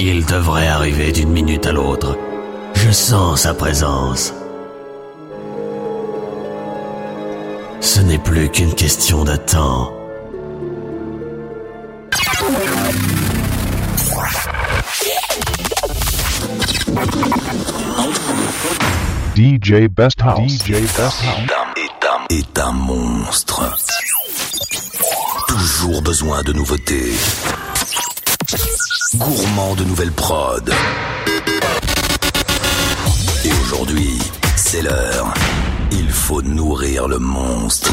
Il devrait arriver d'une minute à l'autre. Je sens sa présence. Ce n'est plus qu'une question de temps. DJ Best House. DJ Best House. Est un, est un monstre. Toujours besoin de nouveautés. Gourmand de nouvelles prods. Et aujourd'hui, c'est l'heure. Il faut nourrir le monstre.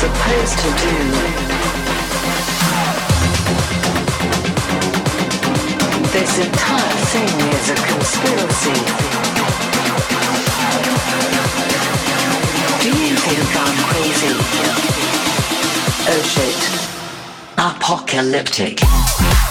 supposed to do. This entire thing is a conspiracy. Do you think I'm crazy? Oh shit. Apocalyptic.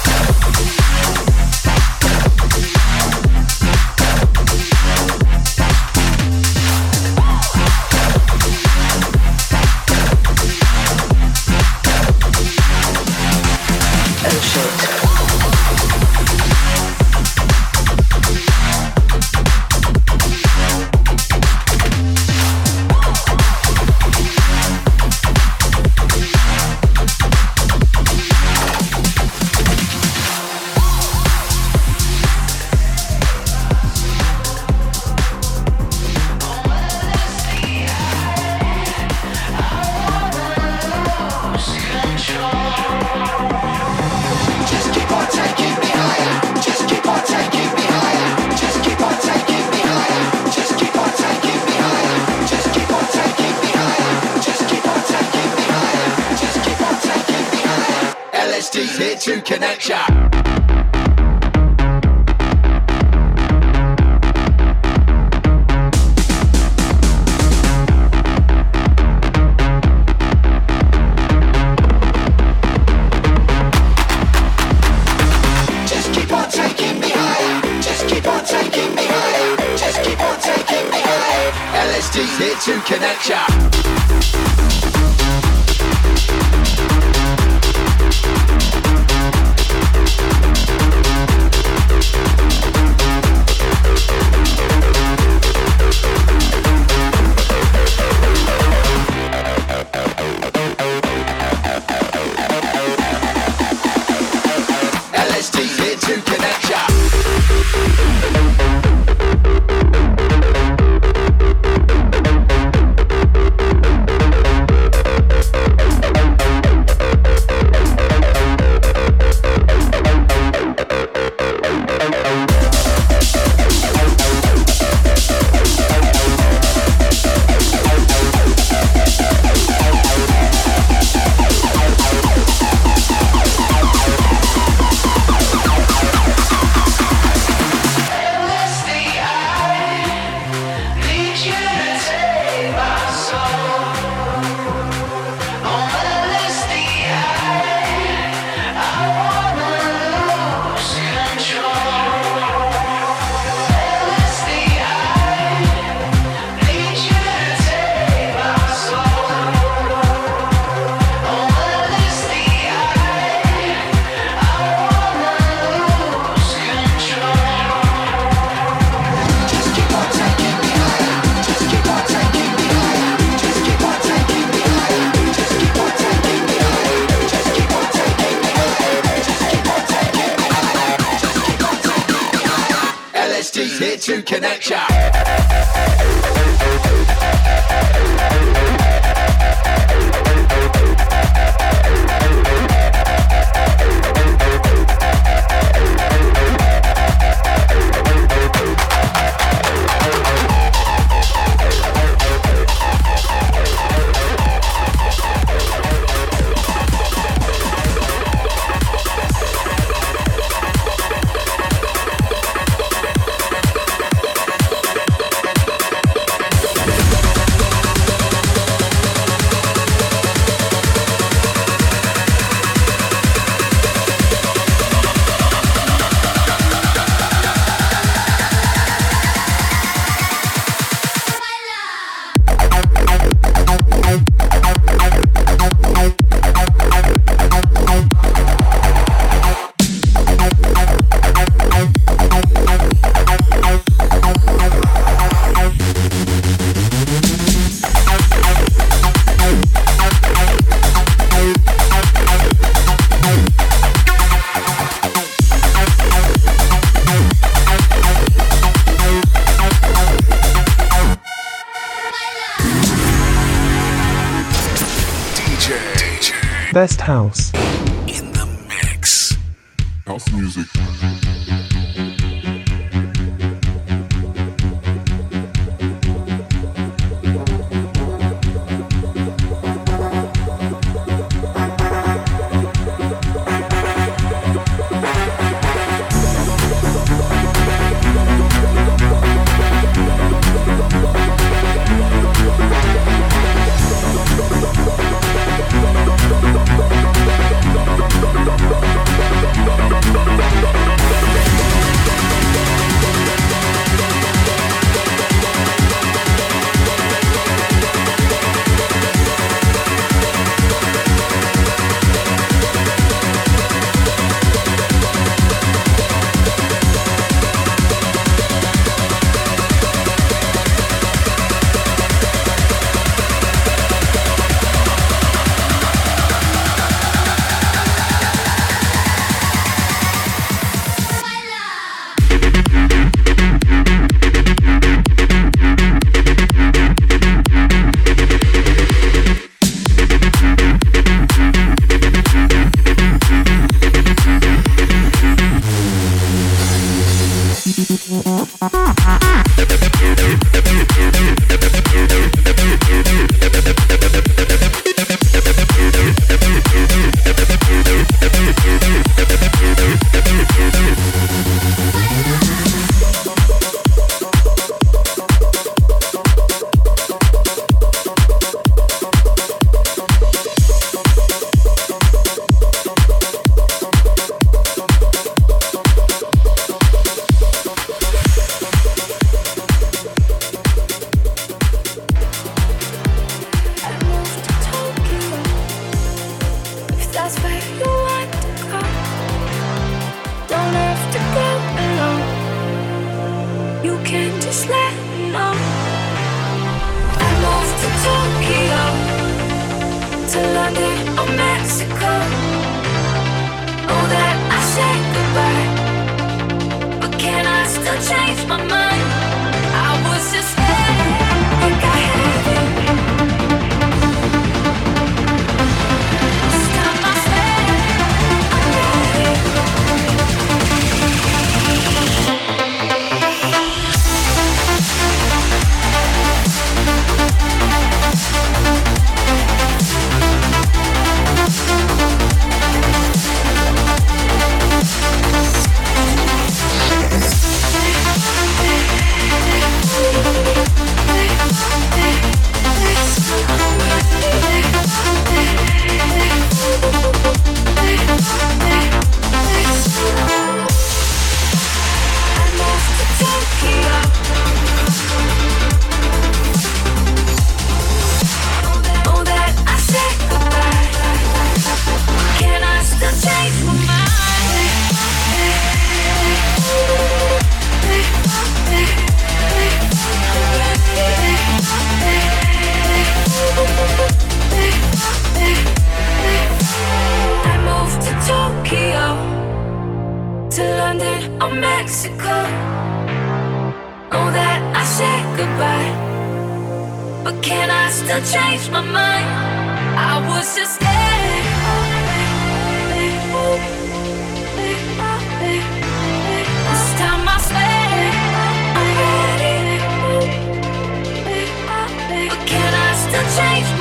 to connection. House. change.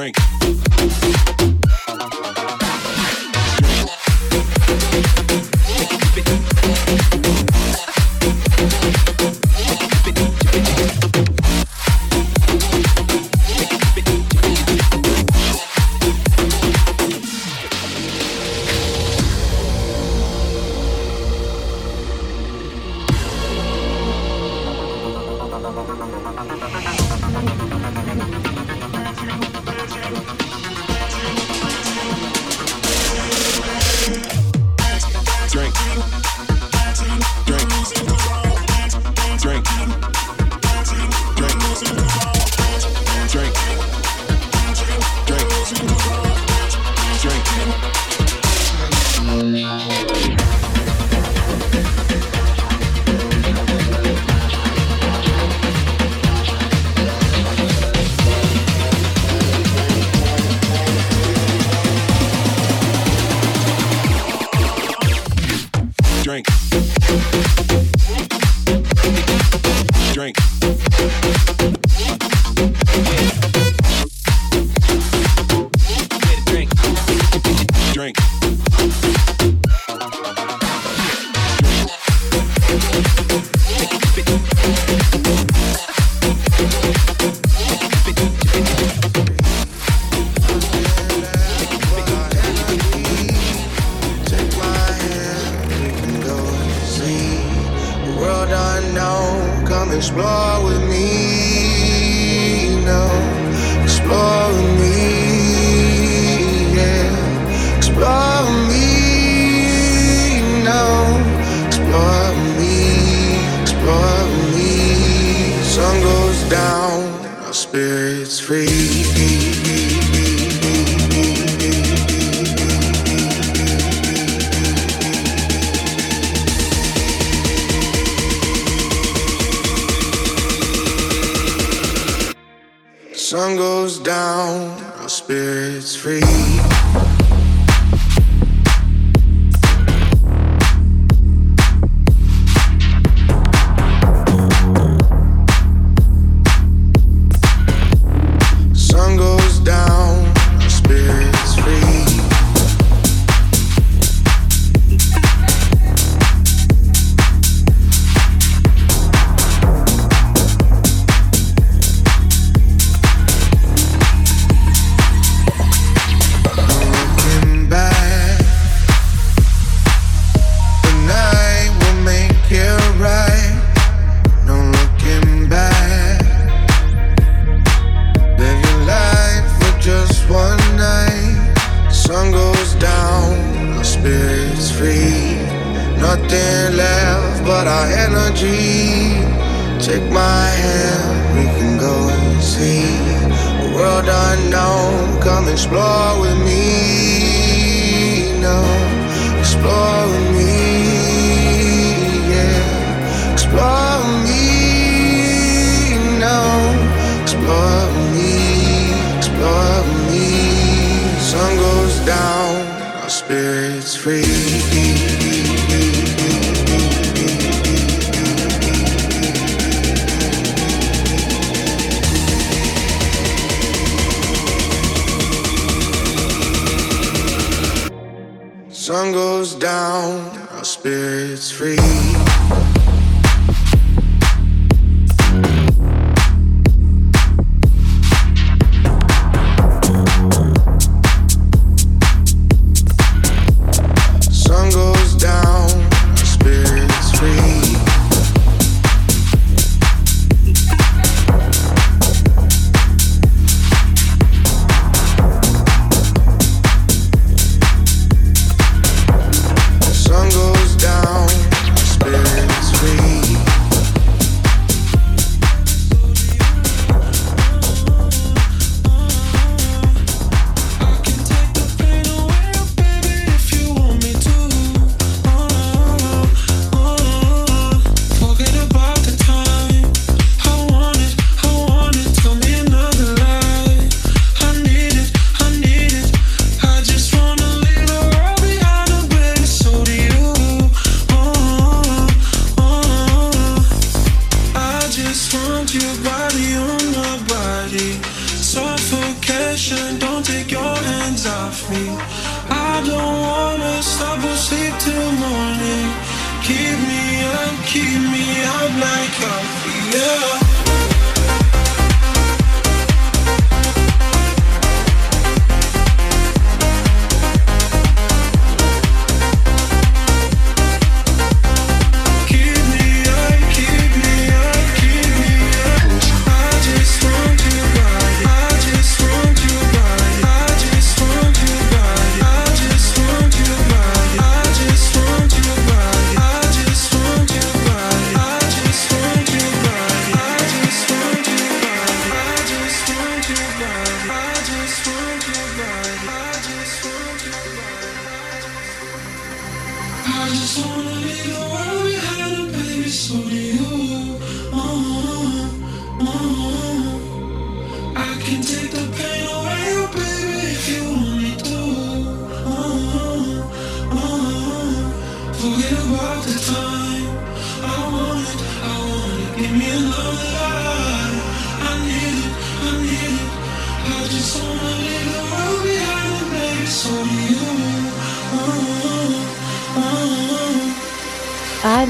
drink. Explore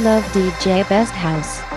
love DJ Best House.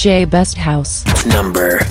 DJ Best House. Number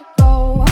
could go.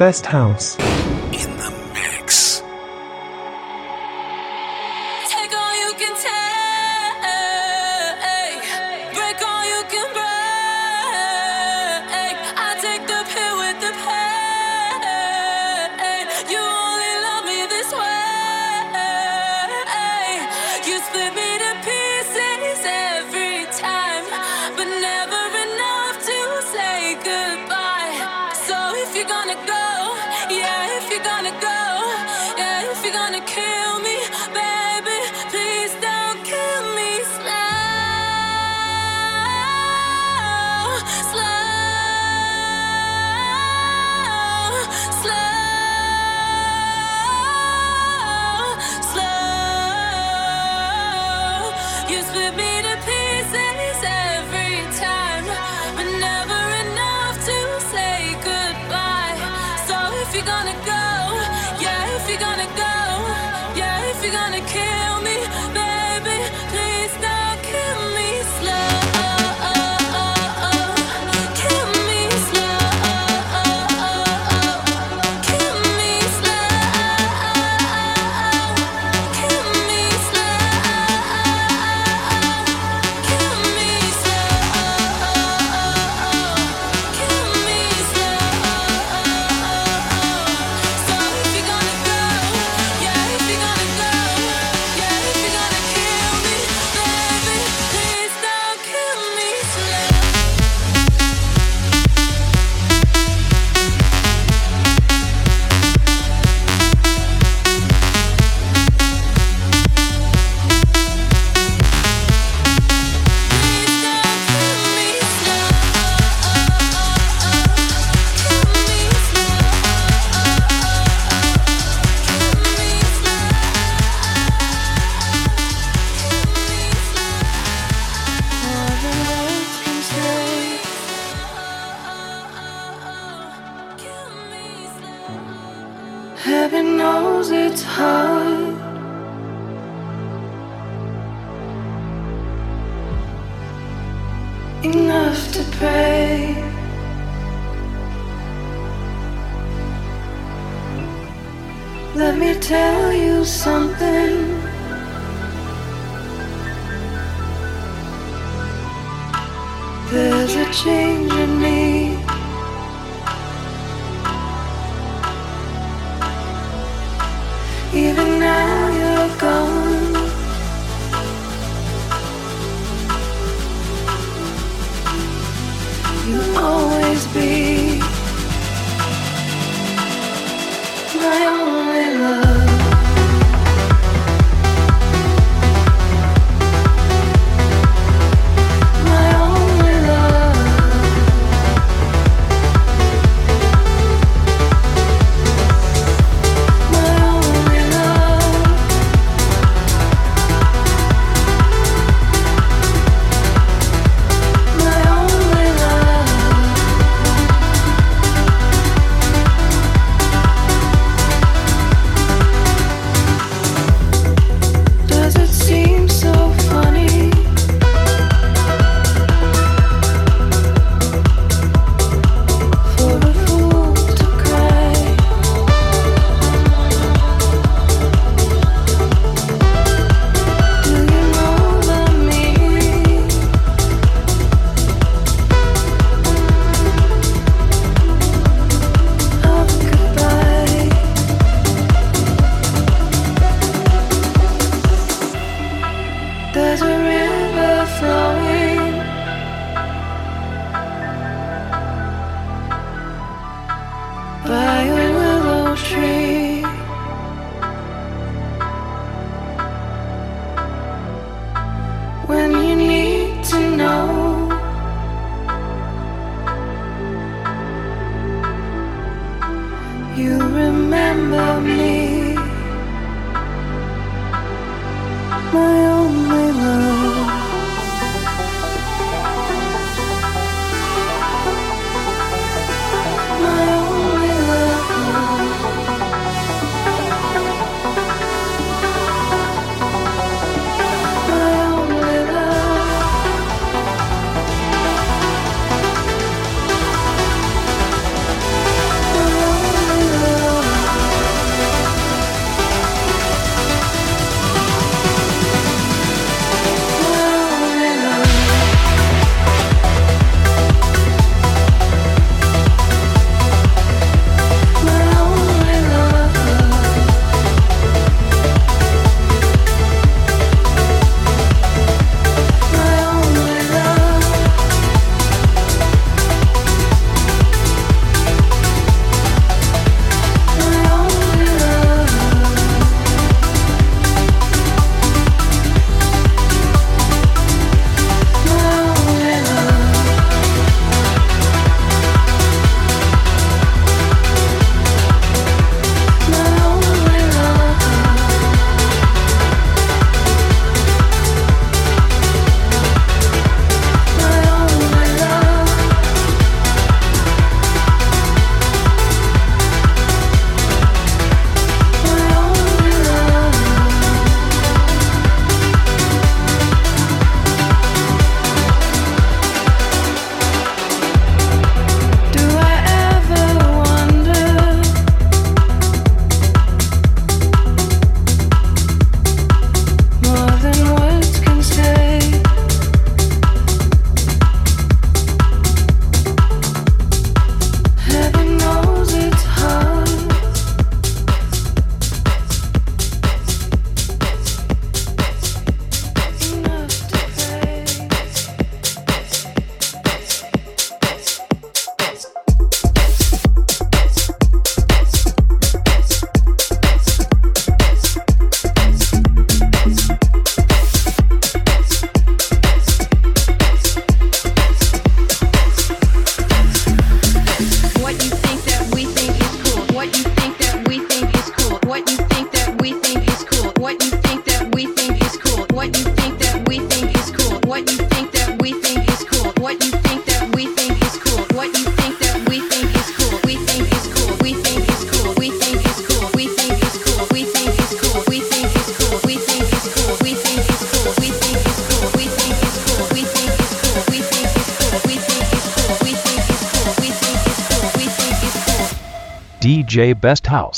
Best house.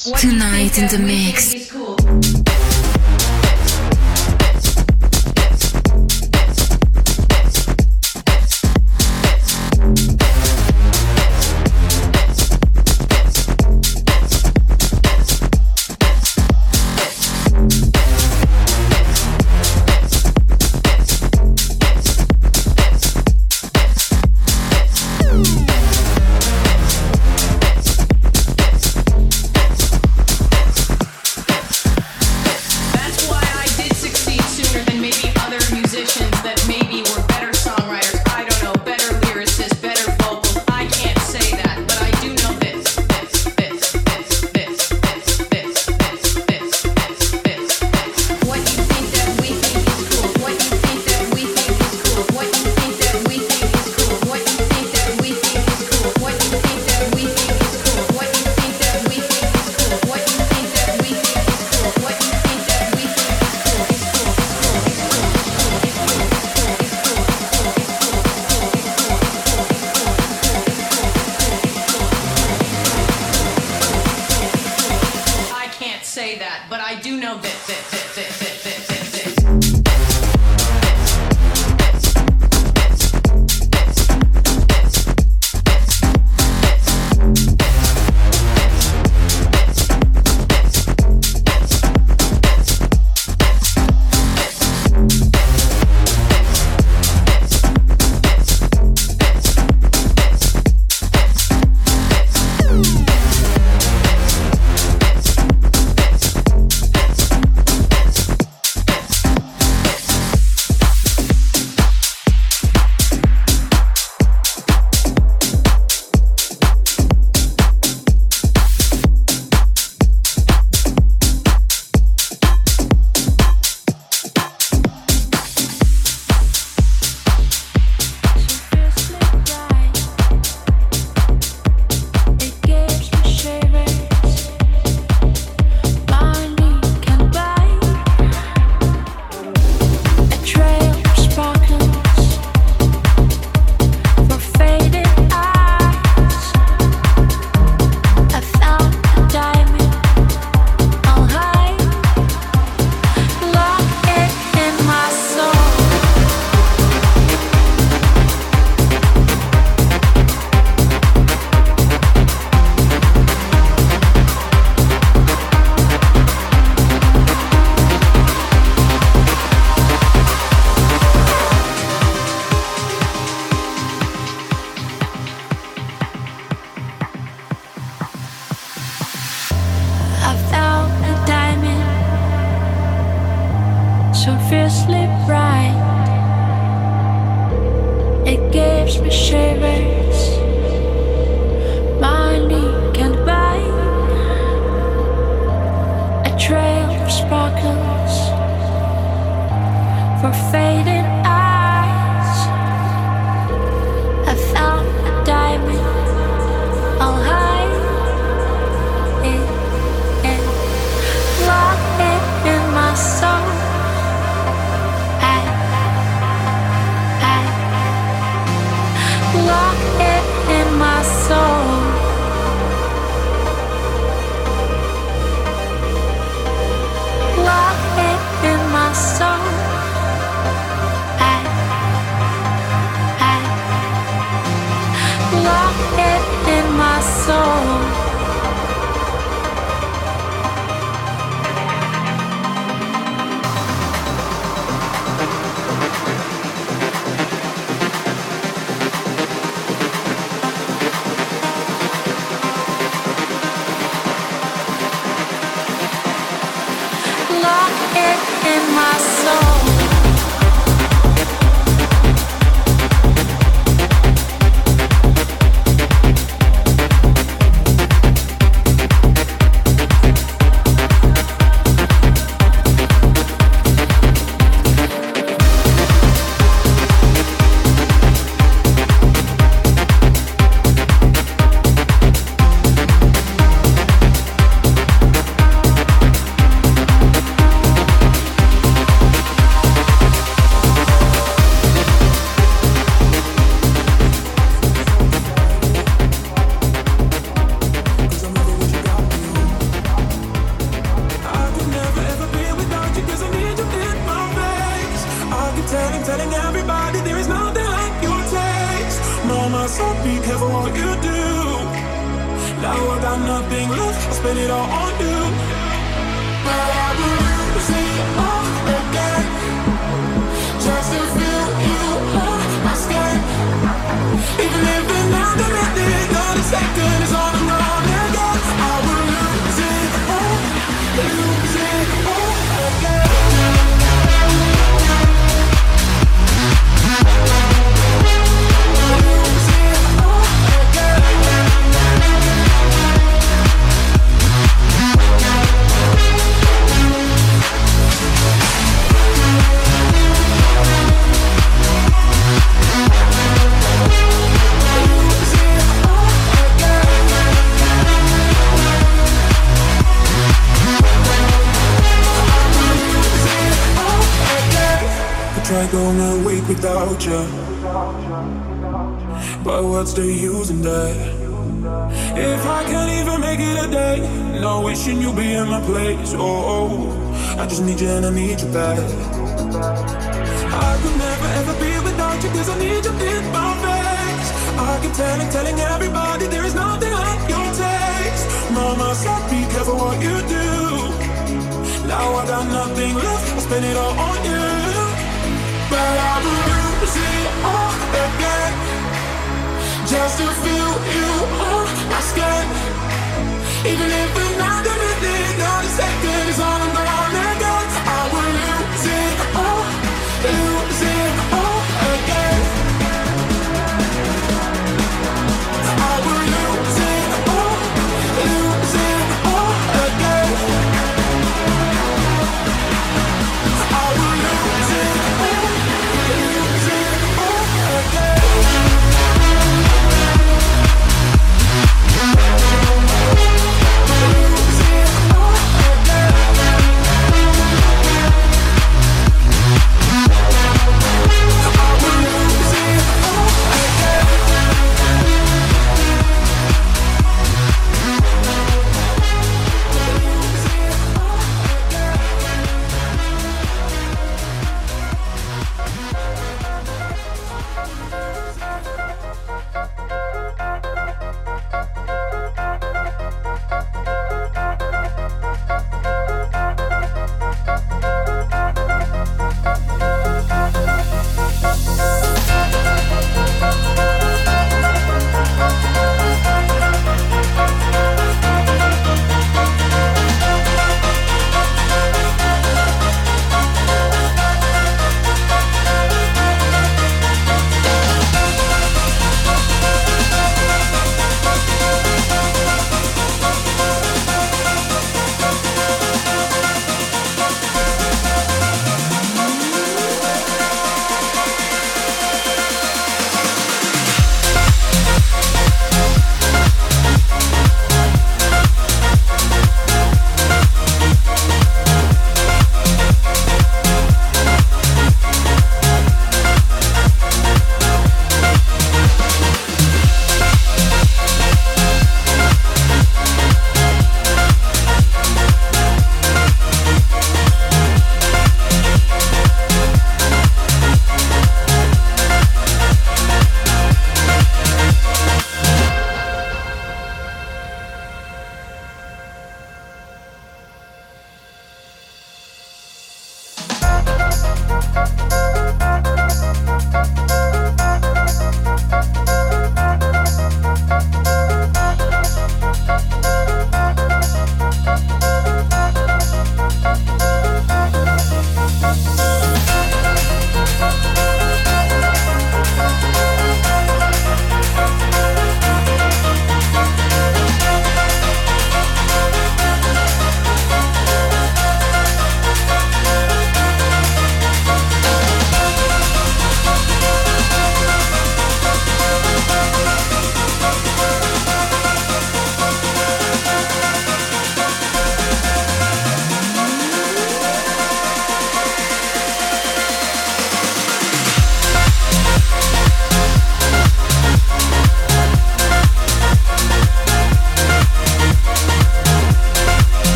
Tonight in the mix.